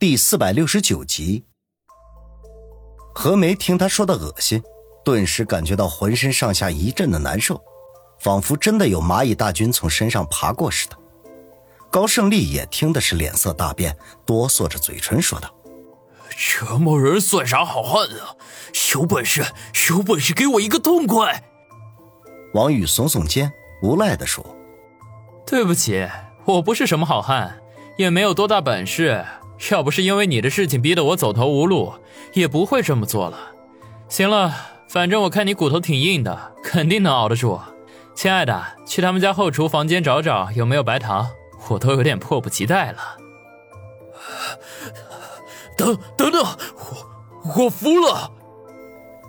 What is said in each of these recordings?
第四百六十九集，何梅听他说的恶心，顿时感觉到浑身上下一阵的难受，仿佛真的有蚂蚁大军从身上爬过似的。高胜利也听的是脸色大变，哆嗦着嘴唇说道：“折磨人算啥好汉啊？有本事，有本事给我一个痛快！”王宇耸耸肩，无奈的说：“对不起，我不是什么好汉，也没有多大本事。”要不是因为你的事情逼得我走投无路，也不会这么做了。行了，反正我看你骨头挺硬的，肯定能熬得住。亲爱的，去他们家后厨房间找找有没有白糖，我都有点迫不及待了。等等等，我我服了。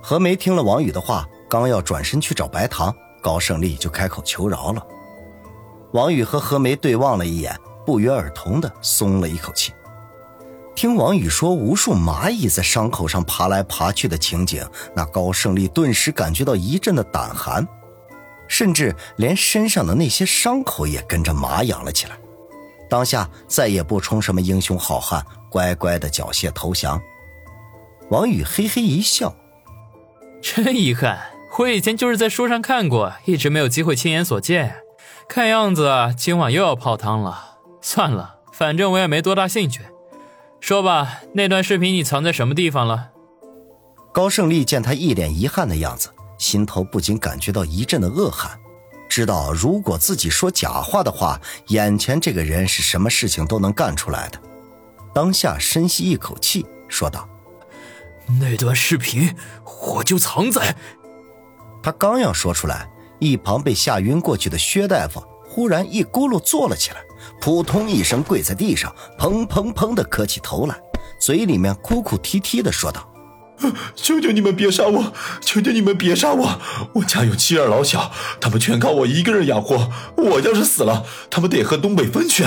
何梅听了王宇的话，刚要转身去找白糖，高胜利就开口求饶了。王宇和何梅对望了一眼，不约而同的松了一口气。听王宇说无数蚂蚁在伤口上爬来爬去的情景，那高胜利顿时感觉到一阵的胆寒，甚至连身上的那些伤口也跟着麻痒了起来。当下再也不充什么英雄好汉，乖乖的缴械投降。王宇嘿嘿一笑：“真遗憾，我以前就是在书上看过，一直没有机会亲眼所见。看样子今晚又要泡汤了。算了，反正我也没多大兴趣。”说吧，那段视频你藏在什么地方了？高胜利见他一脸遗憾的样子，心头不禁感觉到一阵的恶寒，知道如果自己说假话的话，眼前这个人是什么事情都能干出来的。当下深吸一口气，说道：“那段视频我就藏在……”他刚要说出来，一旁被吓晕过去的薛大夫忽然一咕噜坐了起来。扑通一声跪在地上，砰砰砰的磕起头来，嘴里面哭哭啼啼的说道：“求求你们别杀我！求求你们别杀我！我家有妻儿老小，他们全靠我一个人养活。我要是死了，他们得喝东北风去，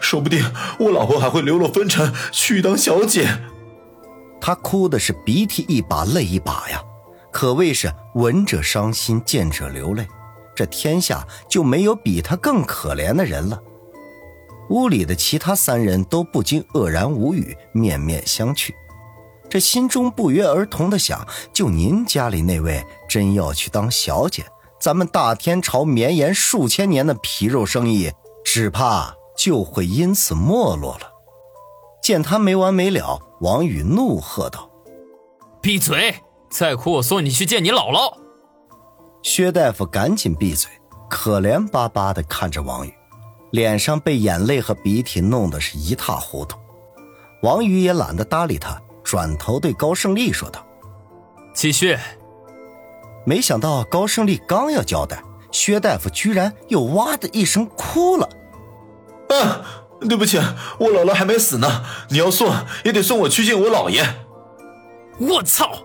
说不定我老婆还会流落风尘去当小姐。”他哭的是鼻涕一把泪一把呀，可谓是闻者伤心，见者流泪。这天下就没有比他更可怜的人了。屋里的其他三人都不禁愕然无语，面面相觑。这心中不约而同的想：就您家里那位真要去当小姐，咱们大天朝绵延数千年的皮肉生意，只怕就会因此没落了。见他没完没了，王宇怒喝道：“闭嘴！再哭，我送你去见你姥姥。”薛大夫赶紧闭嘴，可怜巴巴地看着王宇，脸上被眼泪和鼻涕弄得是一塌糊涂。王宇也懒得搭理他，转头对高胜利说道：“继续。”没想到高胜利刚要交代，薛大夫居然又哇的一声哭了。“啊，对不起，我姥姥还没死呢，你要送也得送我去见我姥爷。”我操！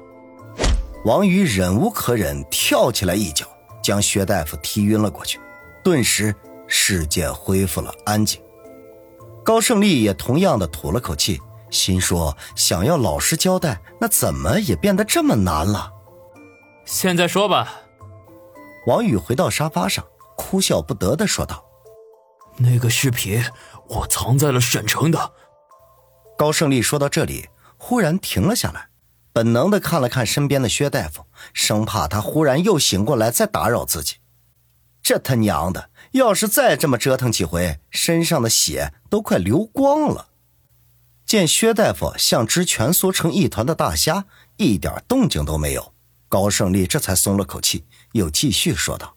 王宇忍无可忍，跳起来一脚将薛大夫踢晕了过去。顿时，世界恢复了安静。高胜利也同样的吐了口气，心说：想要老实交代，那怎么也变得这么难了？现在说吧。王宇回到沙发上，哭笑不得的说道：“那个视频我藏在了省城的。”高胜利说到这里，忽然停了下来。本能的看了看身边的薛大夫，生怕他忽然又醒过来再打扰自己。这他娘的，要是再这么折腾几回，身上的血都快流光了。见薛大夫像只蜷缩成一团的大虾，一点动静都没有，高胜利这才松了口气，又继续说道：“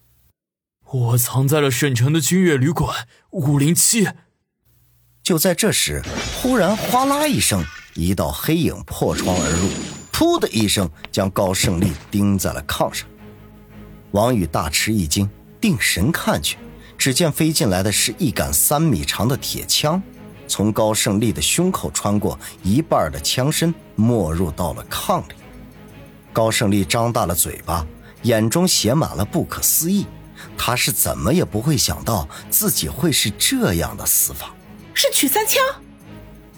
我藏在了省城的君悦旅馆五零七。”就在这时，忽然哗啦一声，一道黑影破窗而入。噗的一声，将高胜利钉在了炕上。王宇大吃一惊，定神看去，只见飞进来的是一杆三米长的铁枪，从高胜利的胸口穿过，一半的枪身没入到了炕里。高胜利张大了嘴巴，眼中写满了不可思议。他是怎么也不会想到自己会是这样的死法。是曲三枪。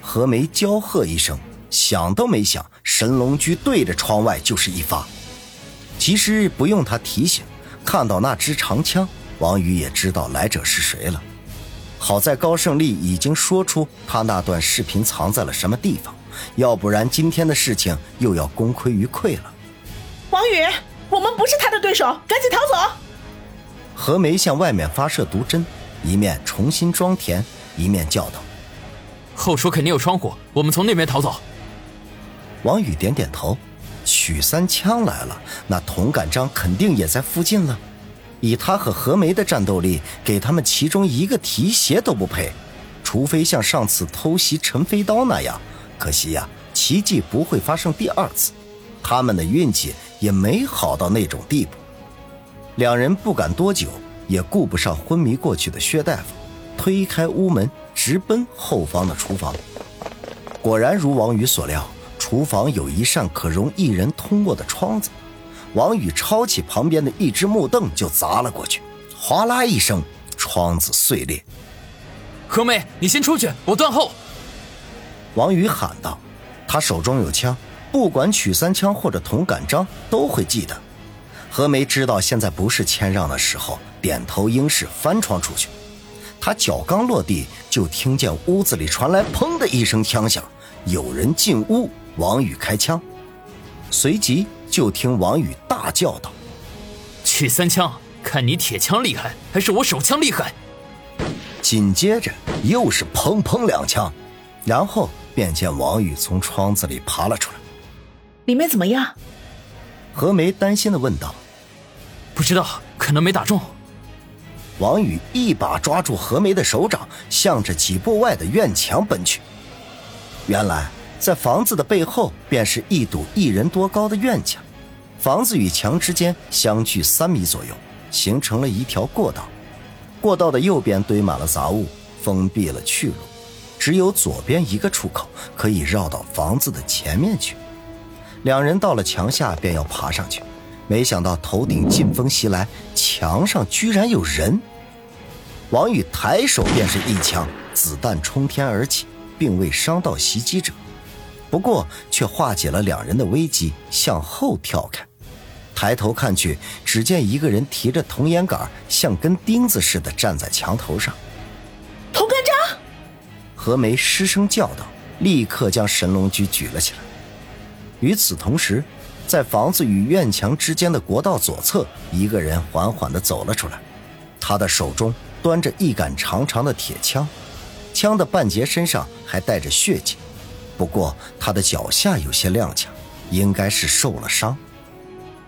何梅娇喝一声。想都没想，神龙驹对着窗外就是一发。其实不用他提醒，看到那支长枪，王宇也知道来者是谁了。好在高胜利已经说出他那段视频藏在了什么地方，要不然今天的事情又要功亏一篑了。王宇，我们不是他的对手，赶紧逃走！何梅向外面发射毒针，一面重新装填，一面叫道：“后厨肯定有窗户，我们从那边逃走。”王宇点点头。许三枪来了，那铜杆章肯定也在附近了。以他和何梅的战斗力，给他们其中一个提鞋都不配，除非像上次偷袭陈飞刀那样。可惜呀，奇迹不会发生第二次，他们的运气也没好到那种地步。两人不敢多久，也顾不上昏迷过去的薛大夫，推开屋门，直奔后方的厨房。果然如王宇所料。厨房有一扇可容一人通过的窗子，王宇抄起旁边的一只木凳就砸了过去，哗啦一声，窗子碎裂。何梅，你先出去，我断后。王宇喊道：“他手中有枪，不管曲三枪或者铜杆章都会记得。”何梅知道现在不是谦让的时候，点头应是，翻窗出去。他脚刚落地，就听见屋子里传来“砰”的一声枪响，有人进屋。王宇开枪，随即就听王宇大叫道：“曲三枪，看你铁枪厉害，还是我手枪厉害？”紧接着又是砰砰两枪，然后便见王宇从窗子里爬了出来。里面怎么样？何梅担心的问道。“不知道，可能没打中。”王宇一把抓住何梅的手掌，向着几步外的院墙奔去。原来。在房子的背后，便是一堵一人多高的院墙，房子与墙之间相距三米左右，形成了一条过道。过道的右边堆满了杂物，封闭了去路，只有左边一个出口可以绕到房子的前面去。两人到了墙下，便要爬上去，没想到头顶劲风袭来，墙上居然有人。王宇抬手便是一枪，子弹冲天而起，并未伤到袭击者。不过，却化解了两人的危机，向后跳开。抬头看去，只见一个人提着铜烟杆，像根钉子似的站在墙头上。童干章，何梅失声叫道，立刻将神龙驹举了起来。与此同时，在房子与院墙之间的国道左侧，一个人缓缓地走了出来。他的手中端着一杆长长的铁枪，枪的半截身上还带着血迹。不过他的脚下有些踉跄，应该是受了伤。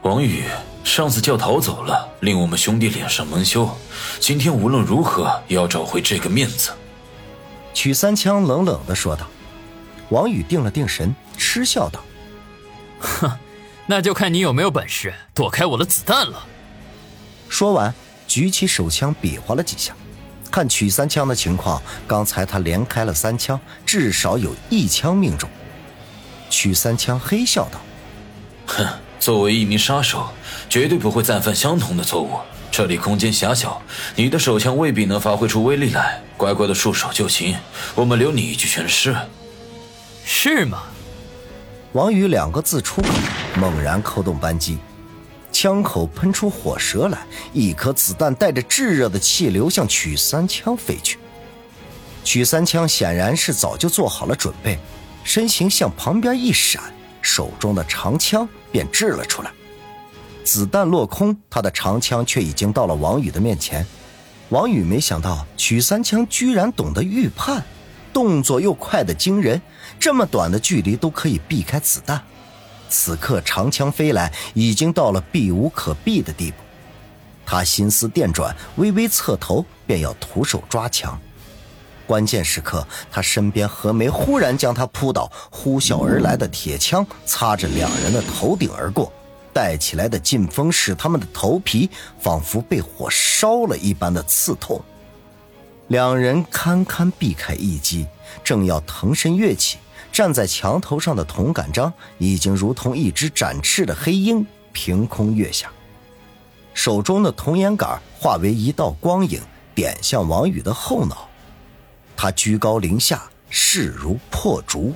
王宇上次叫逃走了，令我们兄弟脸上蒙羞。今天无论如何也要找回这个面子。曲三枪冷冷的说道。王宇定了定神，嗤笑道：“哼，那就看你有没有本事躲开我的子弹了。”说完，举起手枪比划了几下。看曲三枪的情况，刚才他连开了三枪，至少有一枪命中。曲三枪嘿笑道：“哼，作为一名杀手，绝对不会再犯相同的错误。这里空间狭小，你的手枪未必能发挥出威力来，乖乖的束手就擒。我们留你一具全尸。”是吗？王宇两个字出口，猛然扣动扳机。枪口喷出火舌来，一颗子弹带着炙热的气流向曲三枪飞去。曲三枪显然是早就做好了准备，身形向旁边一闪，手中的长枪便掷了出来。子弹落空，他的长枪却已经到了王宇的面前。王宇没想到曲三枪居然懂得预判，动作又快得惊人，这么短的距离都可以避开子弹。此刻长枪飞来，已经到了避无可避的地步。他心思电转，微微侧头，便要徒手抓墙。关键时刻，他身边何梅忽然将他扑倒，呼啸而来的铁枪擦着两人的头顶而过，带起来的劲风使他们的头皮仿佛被火烧了一般的刺痛。两人堪堪避开一击，正要腾身跃起。站在墙头上的铜杆章已经如同一只展翅的黑鹰，凭空跃下，手中的铜烟杆化为一道光影，点向王宇的后脑。他居高临下，势如破竹。